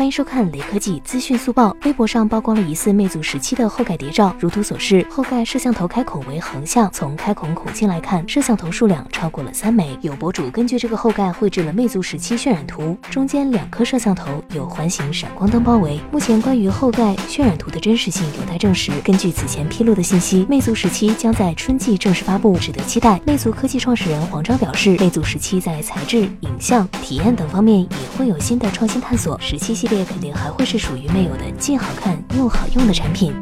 欢迎收看雷科技资讯速报。微博上曝光了疑似魅族十七的后盖谍照，如图所示，后盖摄像头开孔为横向，从开孔孔径来看，摄像头数量超过了三枚。有博主根据这个后盖绘制了魅族十七渲染图，中间两颗摄像头有环形闪光灯包围。目前关于后盖渲染图的真实性有待证实。根据此前披露的信息，魅族十七将在春季正式发布，值得期待。魅族科技创始人黄章表示，魅族十七在材质、影像、体验等方面也会有新的创新探索。十七系列肯定还会是属于魅友的既好看又好用的产品。